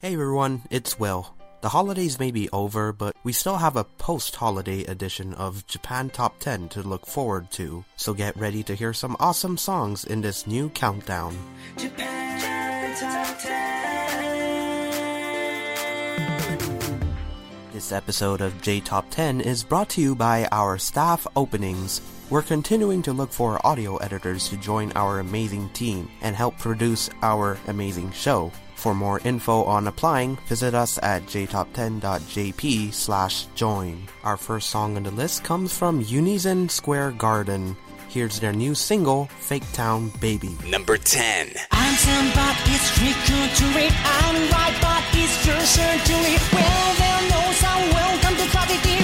Hey everyone, it's Will. The holidays may be over, but we still have a post holiday edition of Japan Top 10 to look forward to, so get ready to hear some awesome songs in this new countdown. Japan Top 10. This episode of J Top 10 is brought to you by our staff openings. We're continuing to look for audio editors to join our amazing team and help produce our amazing show. For more info on applying, visit us at jtop10.jp slash join. Our first song on the list comes from Unison Square Garden. Here's their new single, Fake Town Baby. Number 10. I'm Sam, but it's tricky to read. I'm right, but it's your surgery. Well, there knows I'm welcome to tragedy.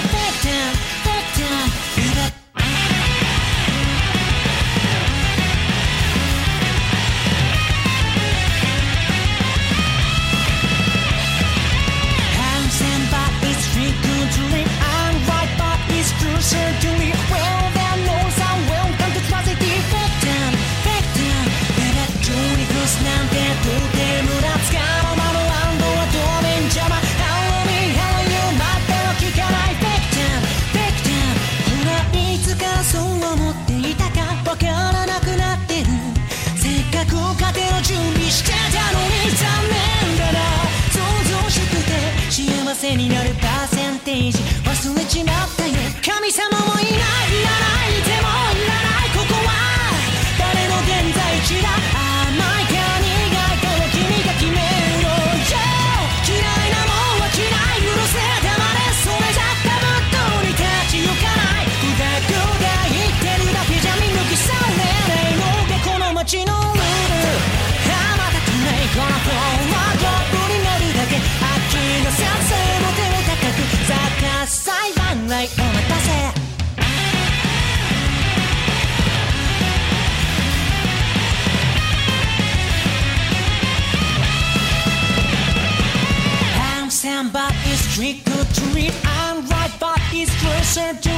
It's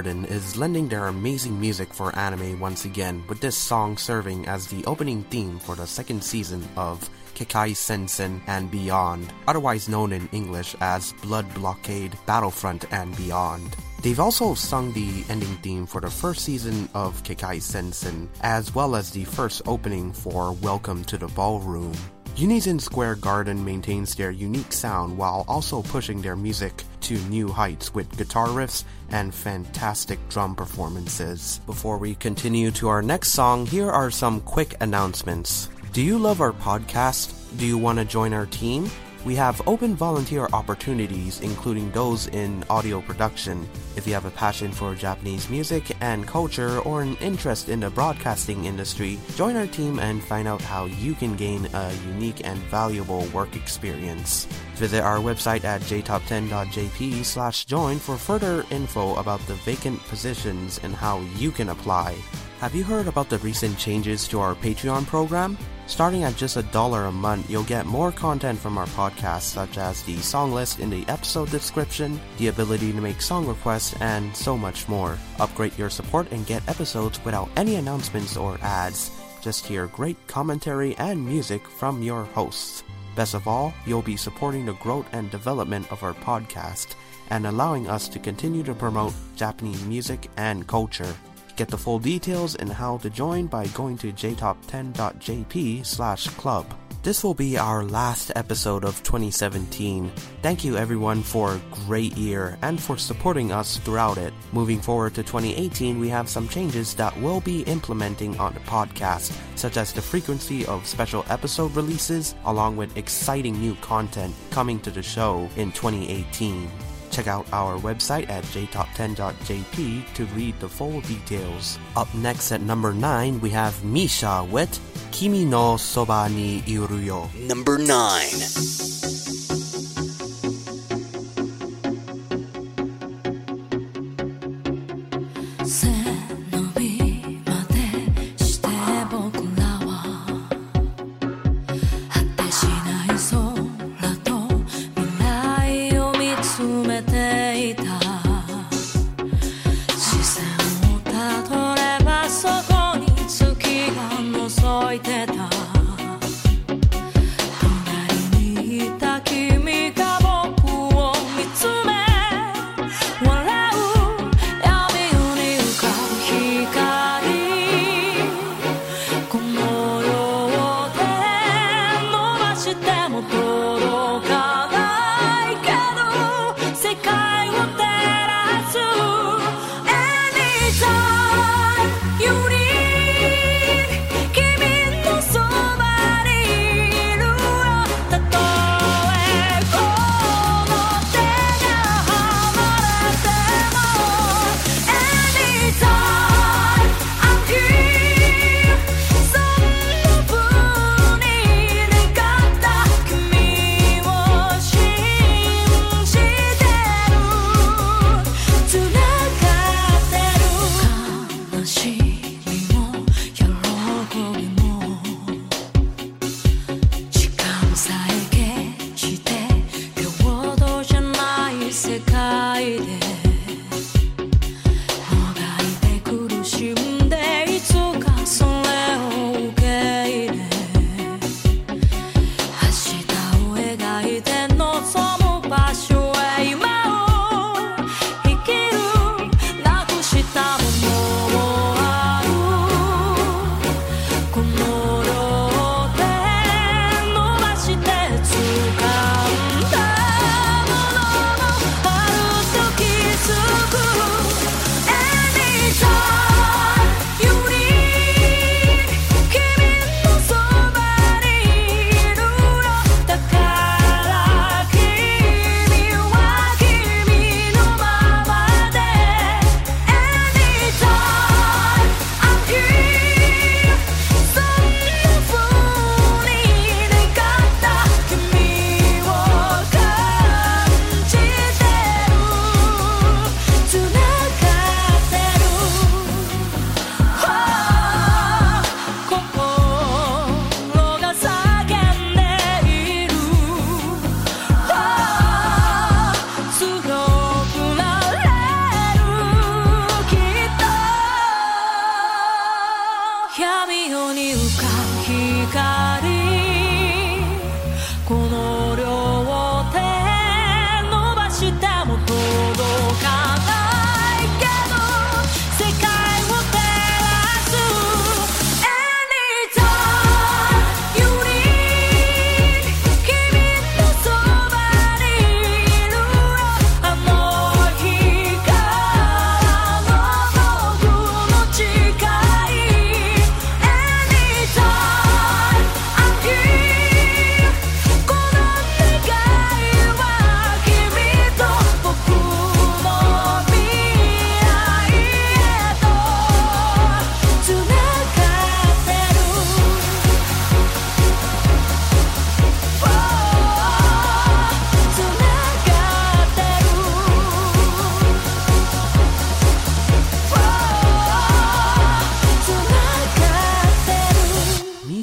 Garden is lending their amazing music for anime once again, with this song serving as the opening theme for the second season of Kekkai Sensen and Beyond, otherwise known in English as Blood Blockade, Battlefront, and Beyond. They've also sung the ending theme for the first season of Kekkai Sensen, as well as the first opening for Welcome to the Ballroom. Unison Square Garden maintains their unique sound while also pushing their music to new heights with guitar riffs and fantastic drum performances. Before we continue to our next song, here are some quick announcements. Do you love our podcast? Do you want to join our team? We have open volunteer opportunities, including those in audio production. If you have a passion for Japanese music and culture or an interest in the broadcasting industry, join our team and find out how you can gain a unique and valuable work experience. Visit our website at jtop10.jp slash join for further info about the vacant positions and how you can apply. Have you heard about the recent changes to our Patreon program? Starting at just a dollar a month, you'll get more content from our podcast, such as the song list in the episode description, the ability to make song requests, and so much more. Upgrade your support and get episodes without any announcements or ads. Just hear great commentary and music from your hosts. Best of all, you'll be supporting the growth and development of our podcast and allowing us to continue to promote Japanese music and culture. Get the full details and how to join by going to jtop10.jp slash club. This will be our last episode of 2017. Thank you everyone for a great year and for supporting us throughout it. Moving forward to 2018, we have some changes that we'll be implementing on the podcast, such as the frequency of special episode releases, along with exciting new content coming to the show in 2018. Check out our website at jtop10.jp to read the full details. Up next at number 9, we have Misia with Kimi no Soba ni Iru yo. Number 9.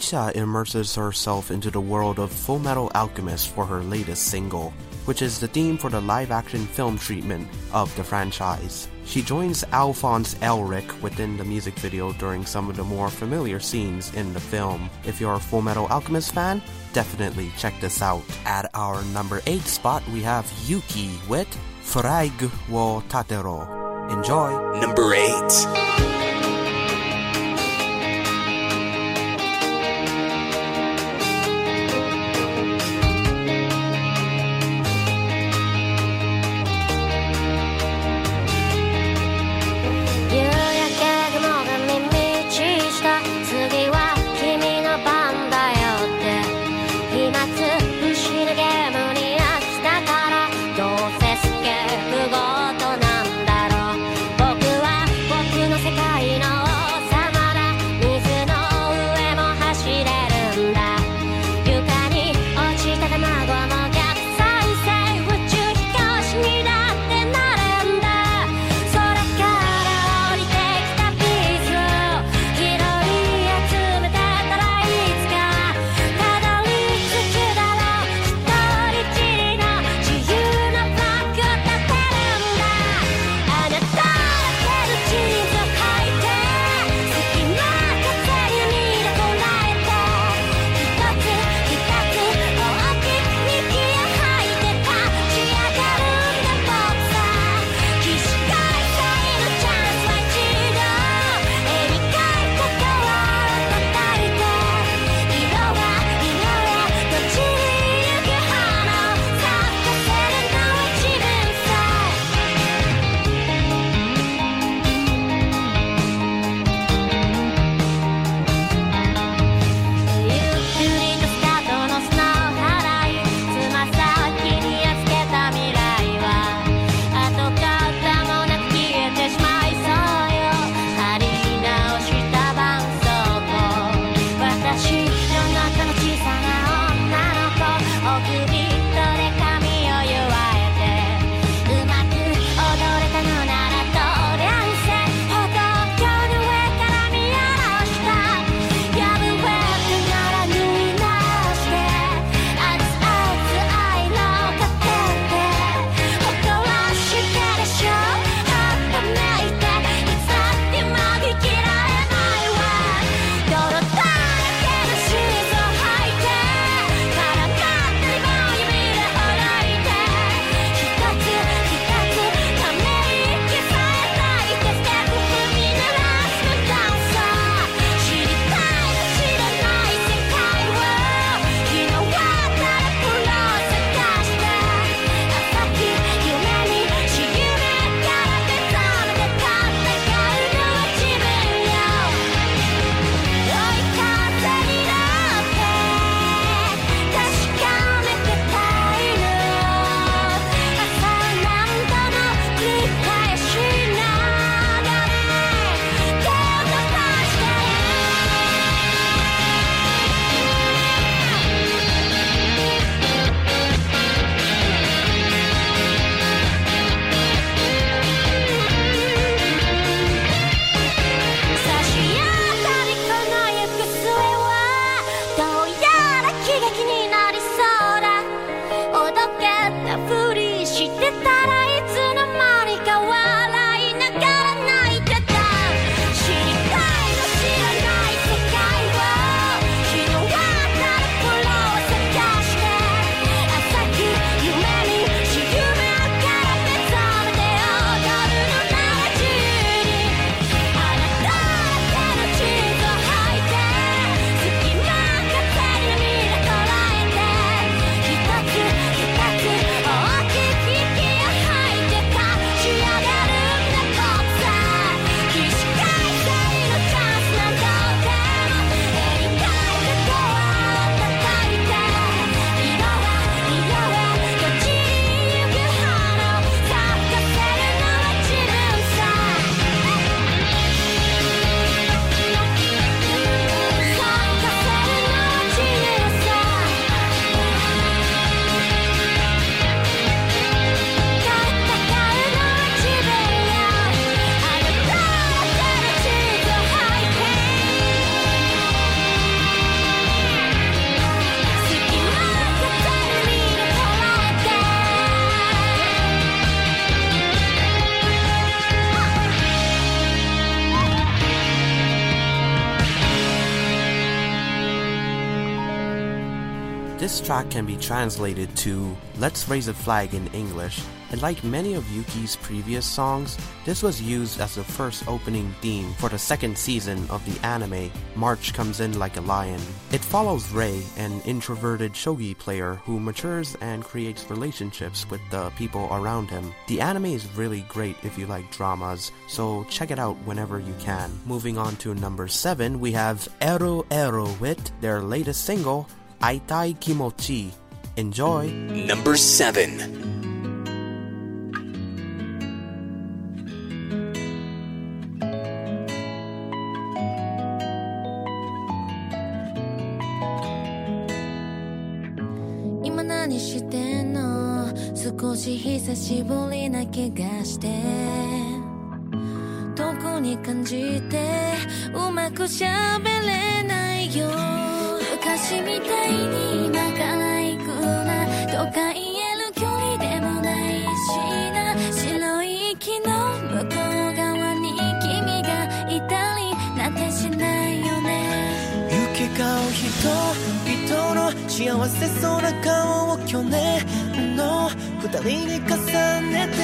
Misia immerses herself into the world of Full Metal Alchemist for her latest single, which is the theme for the live action film treatment of the franchise. She joins Alphonse Elric within the music video during some of the more familiar scenes in the film. If you're a Full Metal Alchemist fan, definitely check this out. At our number 8 spot, we have Yuki with Flag wo Tatero. Enjoy! Number 8. This track can be translated to Let's Raise a Flag in English, and like many of Yuki's previous songs, this was used as the first opening theme for the second season of the anime March Comes In Like a Lion. It follows Rei, an introverted shogi player who matures and creates relationships with the people around him. The anime is really great if you like dramas, so check it out whenever you can. Moving on to number 7, we have Ero Ero with their latest single, Aitai Kimochi. Enjoy! Number 7. 今何してんの？少し久しぶりな気がして特に感じて？うまくしゃべれないよ昔みたいに仲ないくなとか言える距離でもないしな白い息の向こう側に君がいたりなんてしないよね。行き交う人々の幸せそうな顔を去年の二人に重ねて。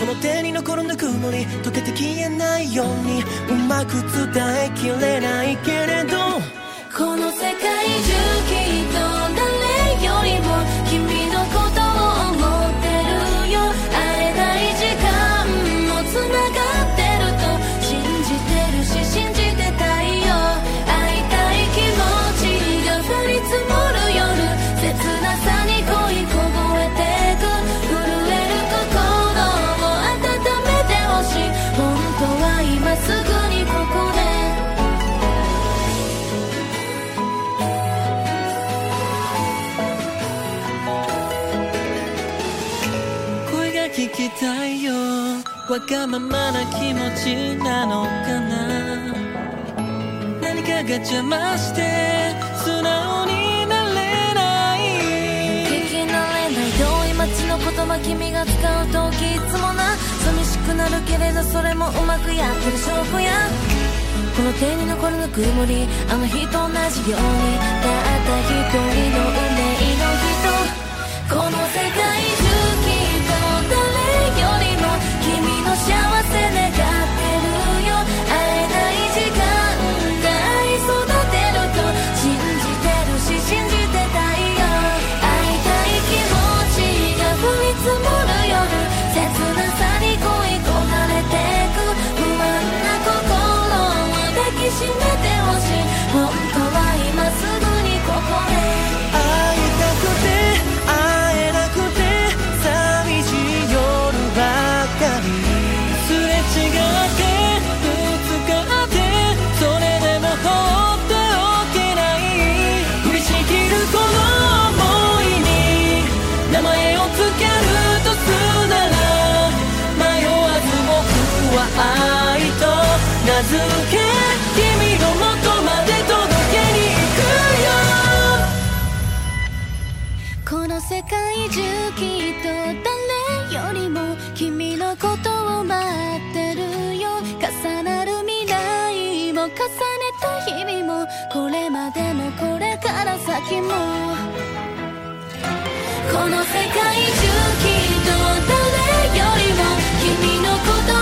この手に残るぬくもり溶けて消えないように。うまく伝えきれないけれど。この世界中わがままな気持ちなのかな？何かが邪魔して素直になれない？聞き慣れない遠い街の言葉君が使う時いつもな。寂しくなるけれどそれもうまくやってる証拠や。この手に残るぬくもりあの日と同じように。たった一人の運命の人。世界中きっと誰よりも君のことを待ってるよ重なる未来も重ねた日々もこれまでもこれから先もこの世界中きっと誰よりも君のこと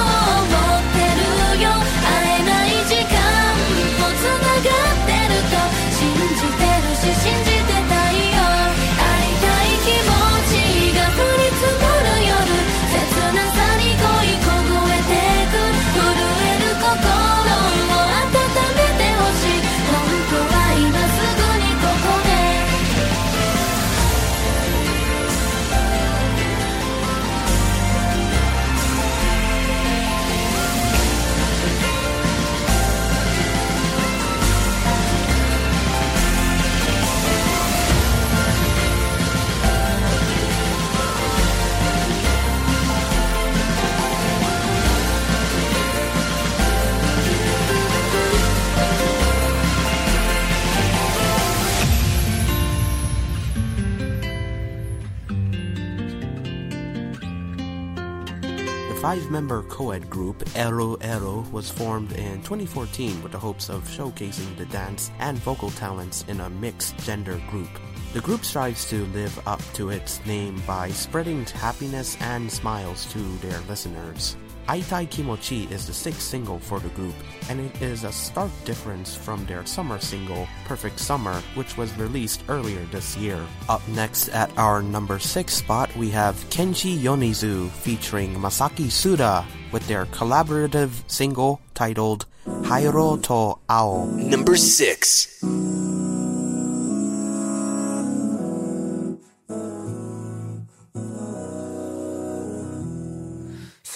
five member co ed group Ero Ero was formed in 2014 with the hopes of showcasing the dance and vocal talents in a mixed gender group. The group strives to live up to its name by spreading happiness and smiles to their listeners. Aitai Kimochi is the sixth single for the group, and it is a stark difference from their summer single, Perfect Summer, which was released earlier this year. Up next at our number six spot, we have Kenshi Yonezu featuring Masaki Suda with their collaborative single titled Haiiro to Ao. Number 6.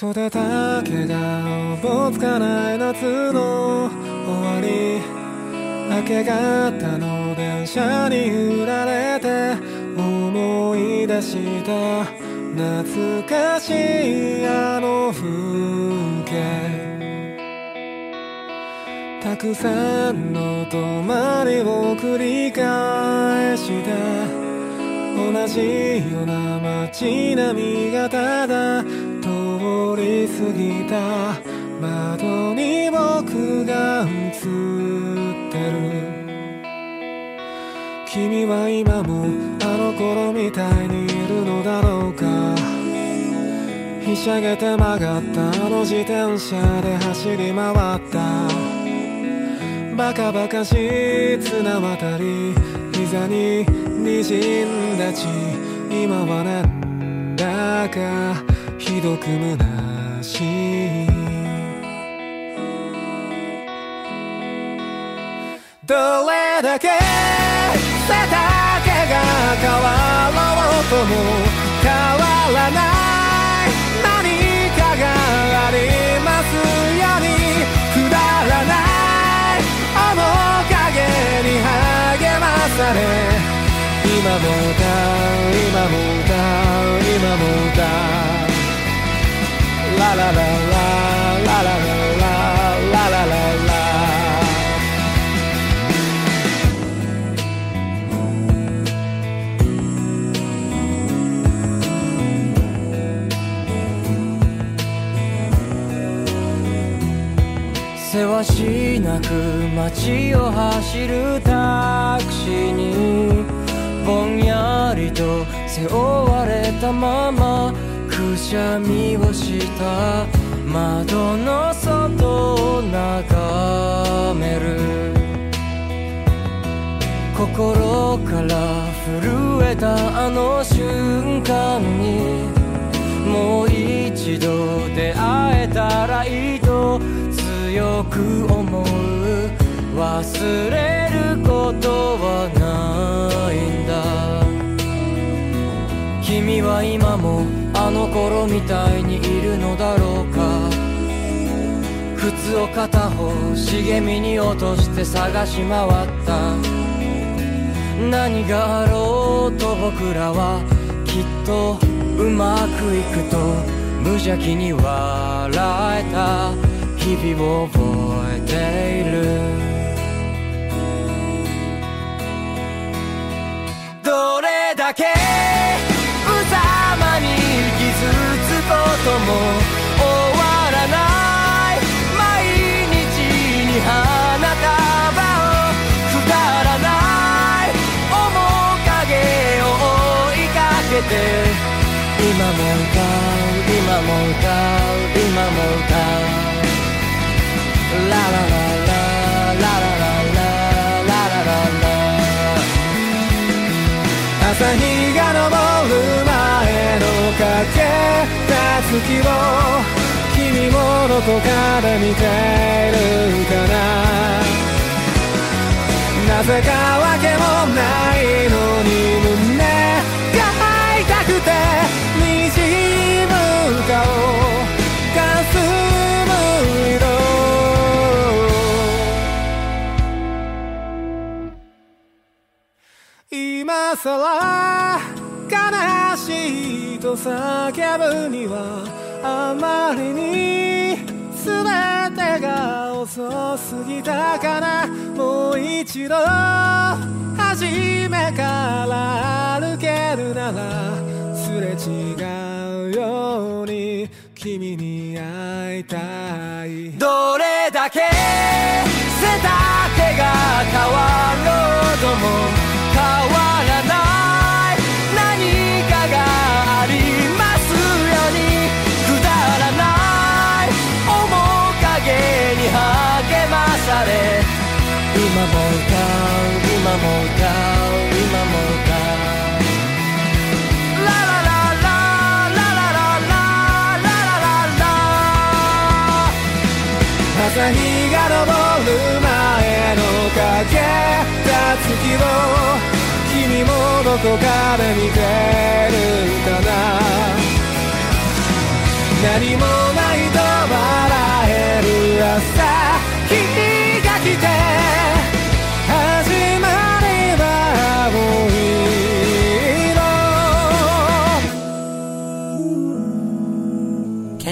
育た毛がおぼつかない夏の終わり明け方の電車に揺られて思い出した懐かしいあの風景。たくさんの泊まりを繰り返した同じような街並みがただり過ぎた。窓に僕が映ってる。君は今もあの頃みたいにいるのだろうか。ひしゃげて曲がったあの自転車で走り回った。バカバカしい綱渡り膝に滲んだ血。今はなんだか。ひどく虚し。いどれだけ背丈が変わろうとも変わらない。何かがありますように。くだらない。面影に励まされ。今も歌う今も歌う今も歌う。ラララララララララララせわしなく街を走るタクシーにぼんやりと背負われたまましゃみをした窓の外を眺める。心から震えたあの瞬間にもう一度出会えたらいいと強く思う。忘れることはないんだ。君は今もあの頃みたいにいるのだろうか。靴を片方茂みに落として探し回った。何があろうと僕らはきっとうまくいくと無邪気に笑えた。日々を覚えている。どれだけとも終わらない毎日に花束をくだらない面影を追いかけて今も歌う今も歌う今も歌うララララララ朝日が昇る前の影月を君もどこかで見ているかな。なぜかわけもないのに胸が痛くて滲む顔かすむ色。今さらと叫ぶにはあまりに全てが遅すぎたかな。もう一度初めから歩けるならすれ違うように君に会いたい。どれだけ背丈が変わろうとも朝日が昇る前の影た月を君もどこかで見てるんだな。何もないと笑える朝。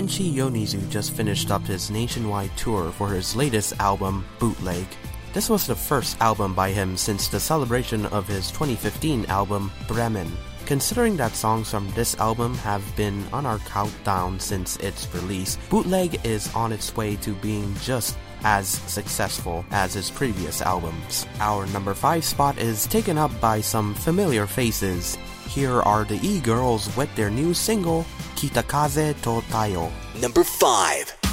Kenshi Yonezu just finished up his nationwide tour for his latest album, Bootleg. This was the first album by him since the celebration of his 2015 album, Bremen. Considering that songs from this album have been on our countdown since its release, Bootleg is on its way to being just as successful as his previous albums. Our number 5 spot is taken up by some familiar faces. Here are the E-girls with their new single, Kitakaze to Taiyo. Number 5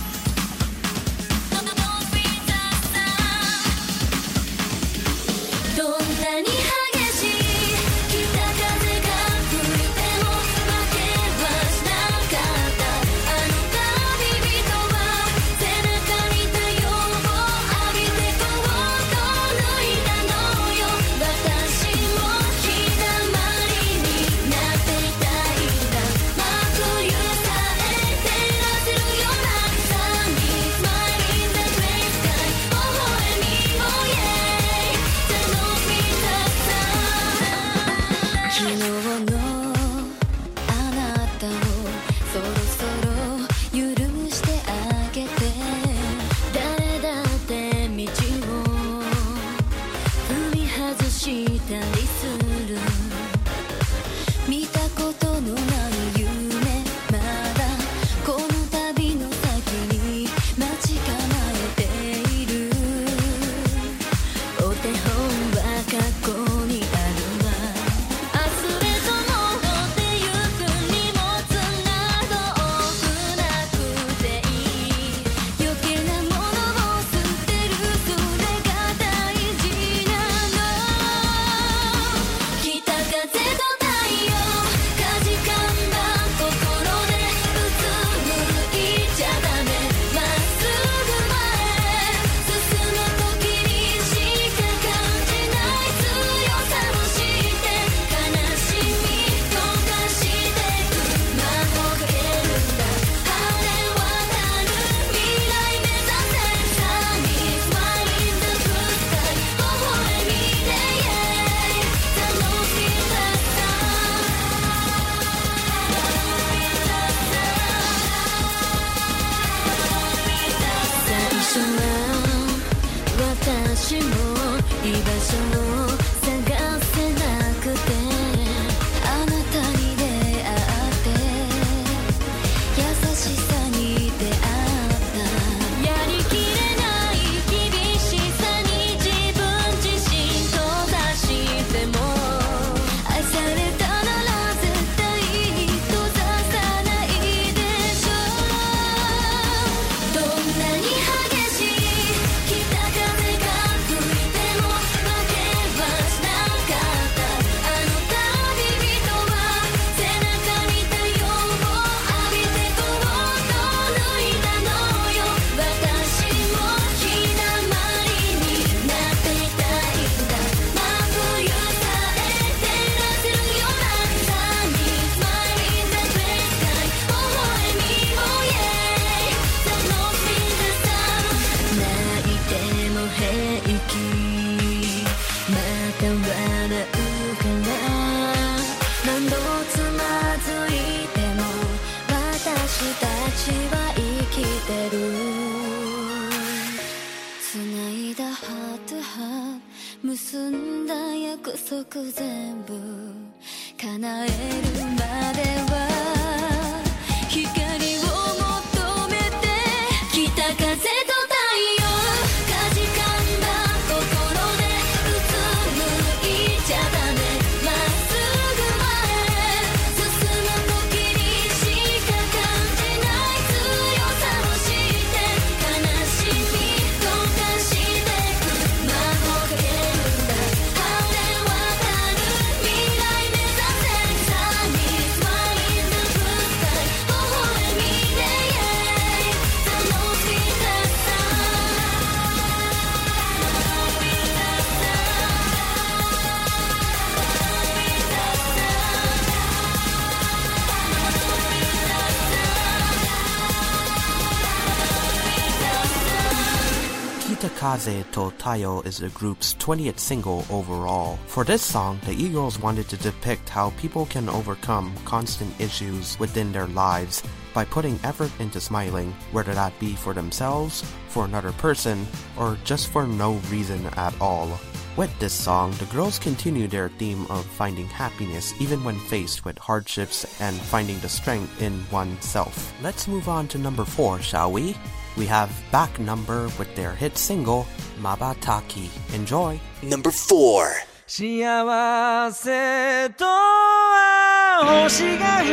Kaze to Taiyo is the group's 20th single overall. For this song, the Eagles wanted to depict how people can overcome constant issues within their lives by putting effort into smiling, whether that be for themselves, for another person, or just for no reason at all. With this song, the girls continue their theme of finding happiness even when faced with hardships and finding the strength in oneself. Let's move on to number 4, shall we? we have Back Number with their hit single, Mabataki. Enjoy! Number 4幸せとは星が降る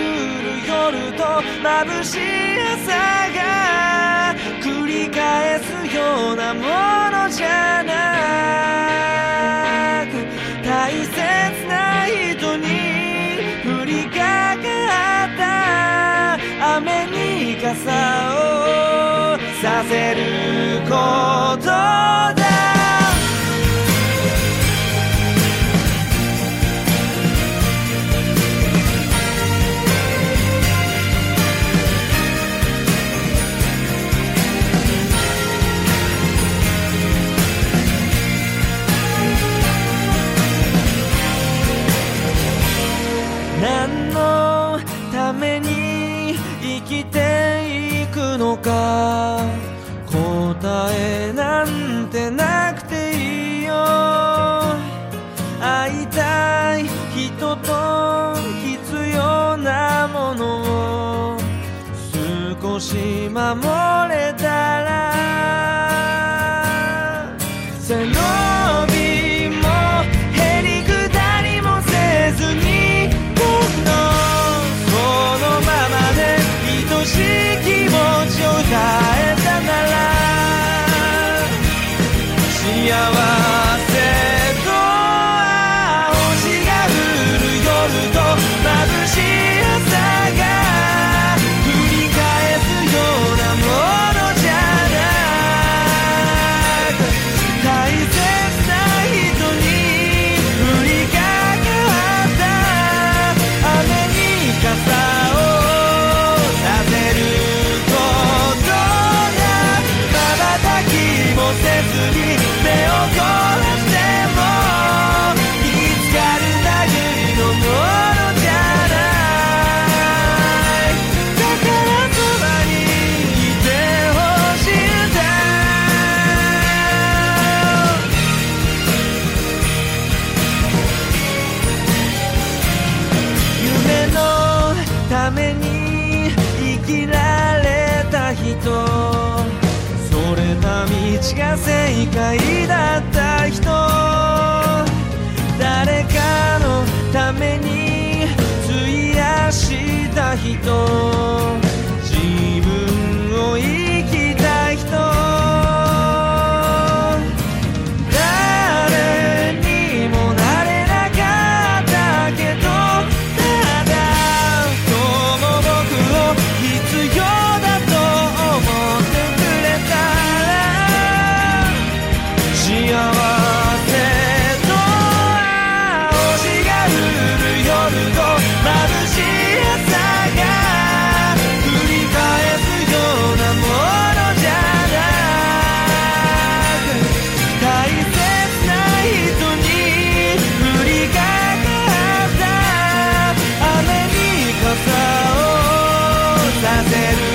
夜と眩しい朝が繰り返すようなものじゃなく大切な人に降りかかった雨に傘をせること mi amor hacer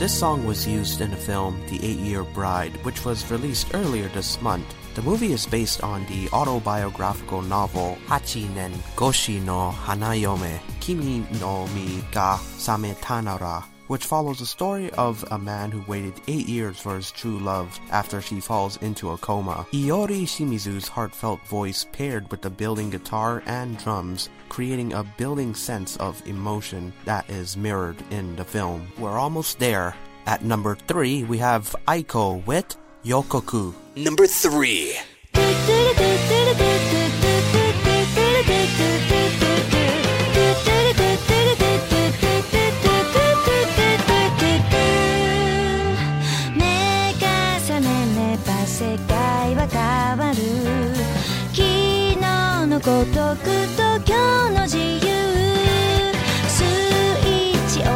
This song was used in the film The Eight Year Bride, which was released earlier this month. The movie is based on the autobiographical novel Hachi nen Goshi no Hanayome Kimi no Mi ga which follows the story of a man who waited eight years for his true love after she falls into a coma. Iyori Shimizu's heartfelt voice paired with the building guitar and drums, creating a building sense of emotion that is mirrored in the film. We're almost there. At number three, we have Aiko with Yokoku. Number 3.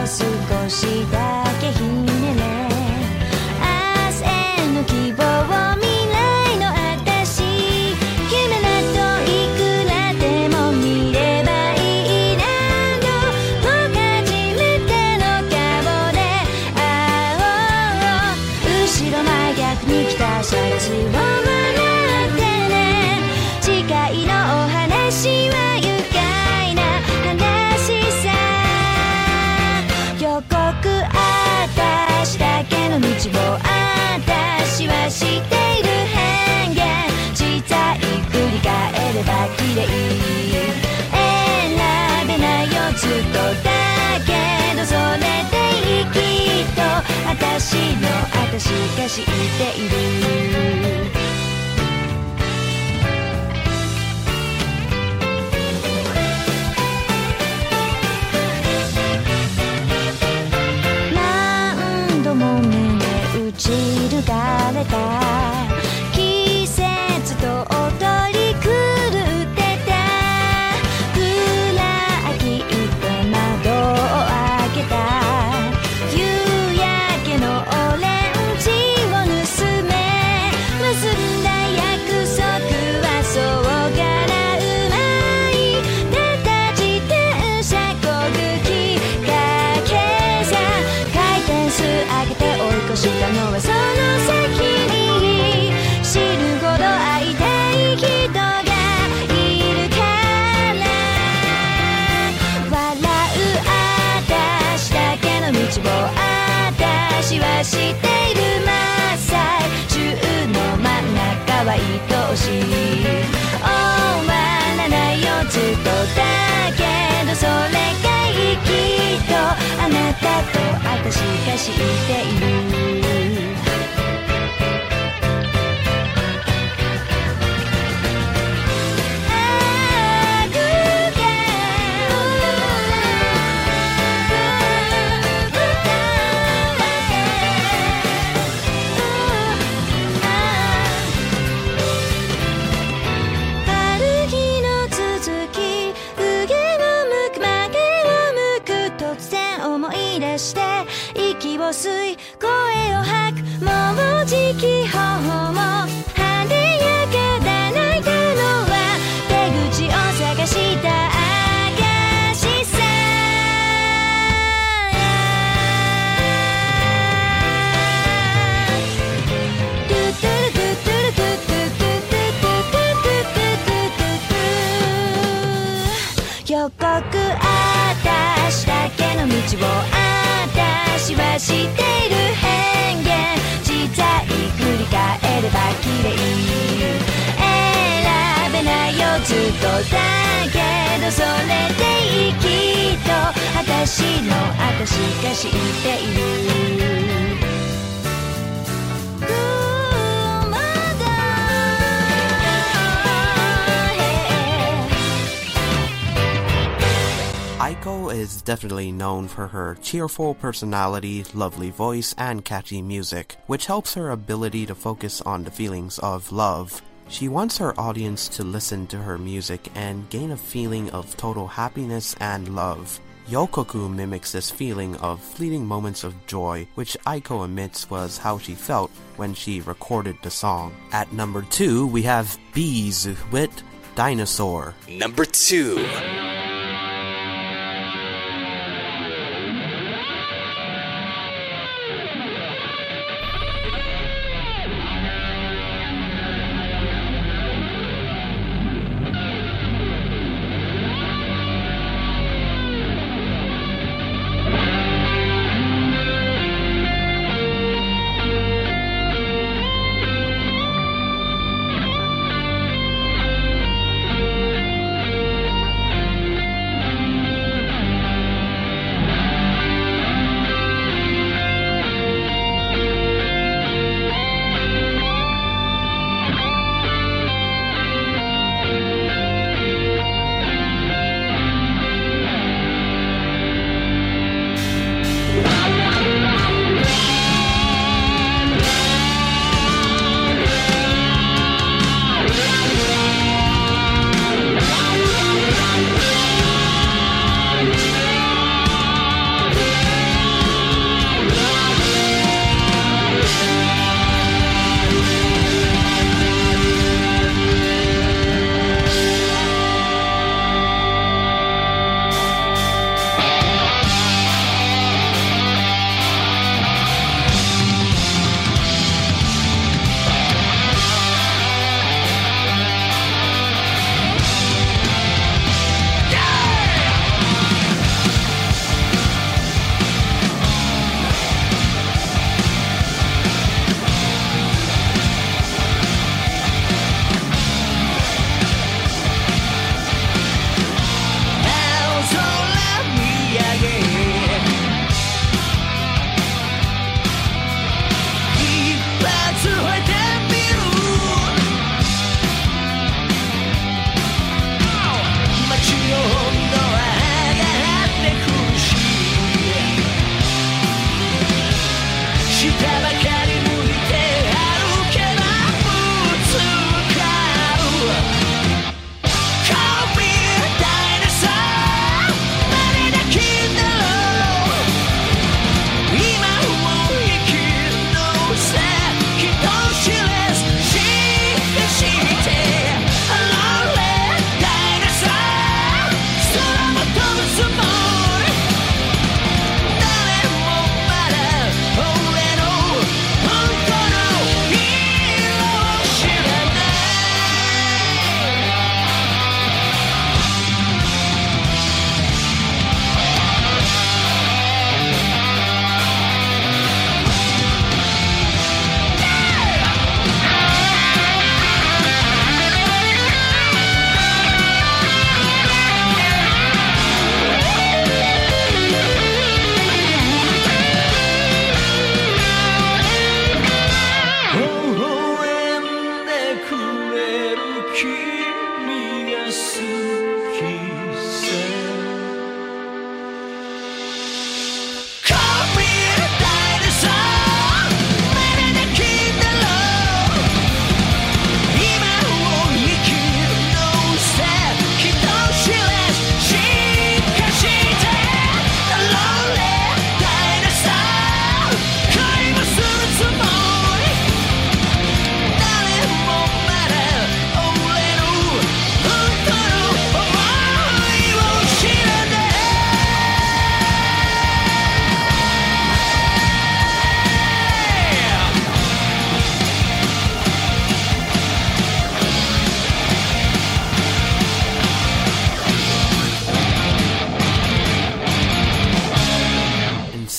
少しだけ。している。しているい声を吐くもうじき頬も跳ねやかだ泣いたのは出口を探したさルル予告あたしだけの道を 私は知っている変幻自在繰り返れば綺麗。選べないよずっとだけどそれでいい。きっと私の私が知っている。Is definitely known for her cheerful personality, lovely voice, and catchy music, which helps her ability to focus on the feelings of love. She wants her audience to listen to her music and gain a feeling of total happiness and love. Yokoku mimics this feeling of fleeting moments of joy, which Aiko admits was how she felt when she recorded the song. At number 2, we have B'z with Dinosaur. Number 2.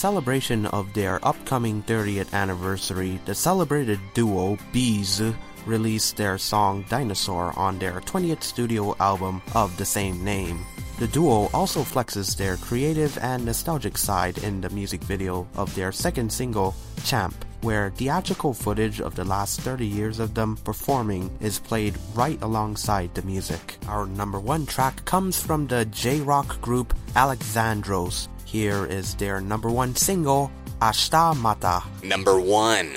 Celebration of their upcoming 30th anniversary, the celebrated duo B'z released their song Dinosaur on their 20th studio album of the same name. The duo also flexes their creative and nostalgic side in the music video of their second single, Champ, where theatrical footage of the last 30 years of them performing is played right alongside the music. Our number one track comes from the J rock group Alexandros. Here is their number one single, Ashita Mata. Number 1.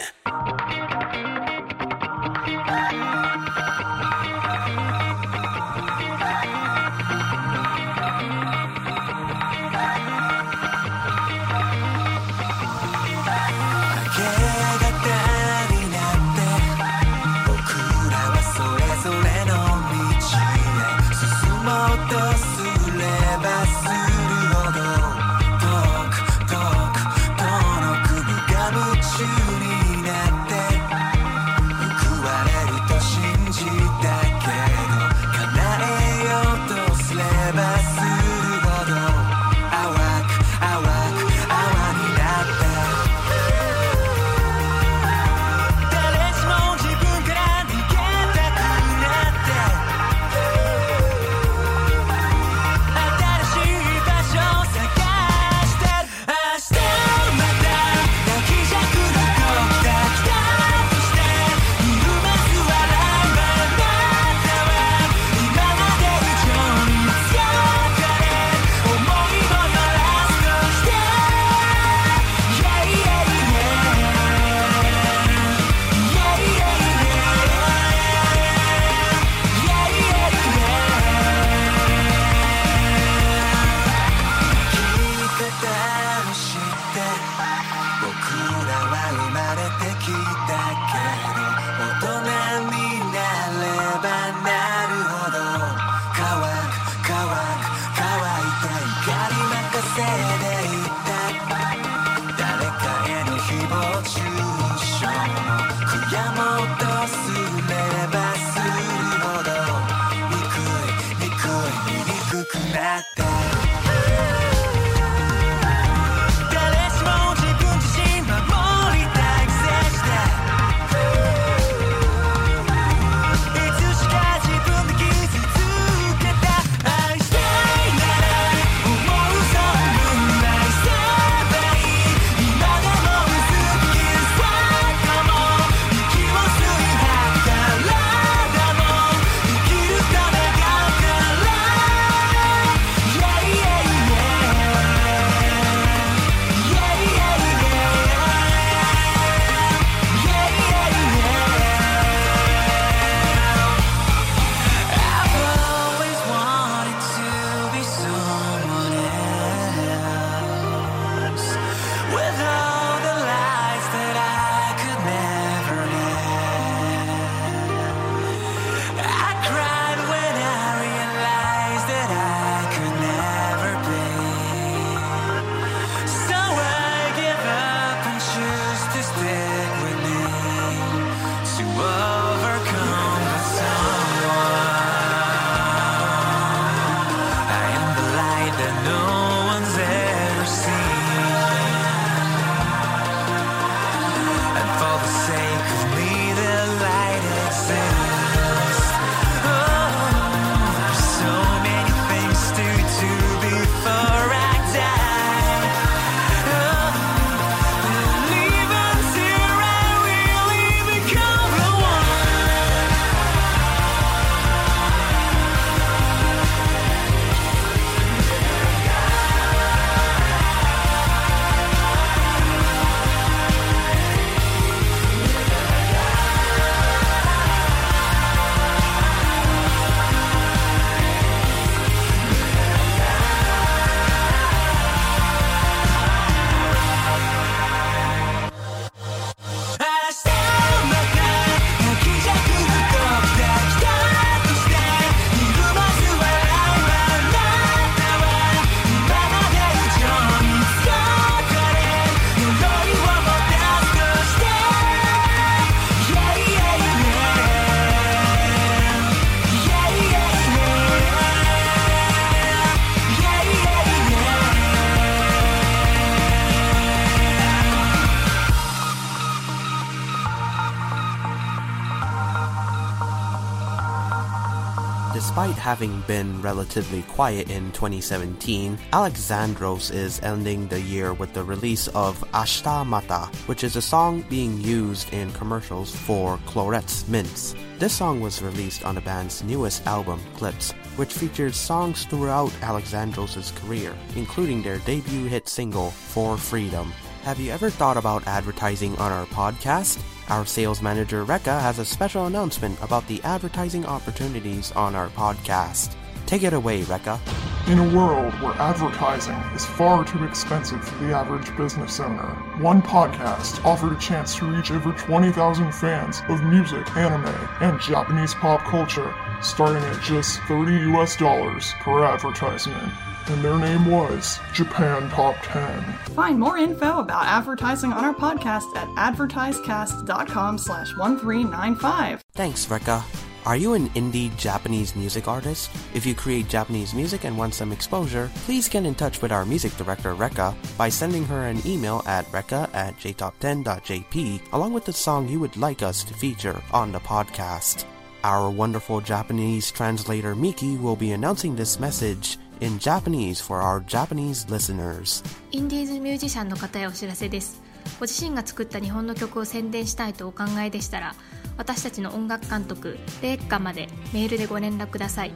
Having been relatively quiet in 2017, Alexandros is ending the year with the release of Ashita Mata, which is a song being used in commercials for Clorets Mints. This song was released on the band's newest album, Clips, which features songs throughout Alexandros' career, including their debut hit single, For Freedom. Have you ever thought about advertising on our podcast? Our sales manager Rekka has a special announcement about the advertising opportunities on our podcast. Take it away, Rekka. In a world where advertising is far too expensive for the average business owner, one podcast offered a chance to reach over 20,000 fans of music, anime, and Japanese pop culture, starting at just 30 US dollars per advertisement. And their name was Japan Top 10. Find more info about advertising on our podcast at advertisecast.com slash 1395. Thanks, Rekka. Are you an indie Japanese music artist? If you create Japanese music and want some exposure, please get in touch with our music director, Rekka, by sending her an email at rekka at jtop10.jp along with the song you would like us to feature on the podcast. Our wonderful Japanese translator Miki will be announcing this message in Japanese for our Japanese listeners. インディーズミュージシャンの方へお知らせです。ご自身が作った日本の曲を宣伝したいとお考えでしたら私たちの音楽監督レイカまでメールでご連絡ください。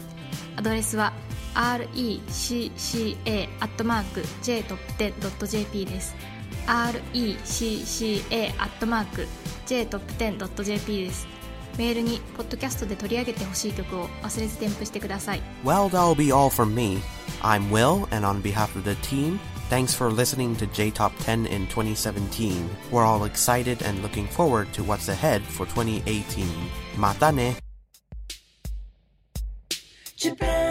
アドレスは recca.jtop10.jp です。Recca.jtop10.jp です。メールにポッドキャストで取り上げてほしい曲を忘れず添付してください Well, that'll be all from me. I'm Will, and on behalf of the team, thanks for listening to J Top 10 in 2017. We're all excited and looking forward to what's ahead for 2018. Mata ne! Japan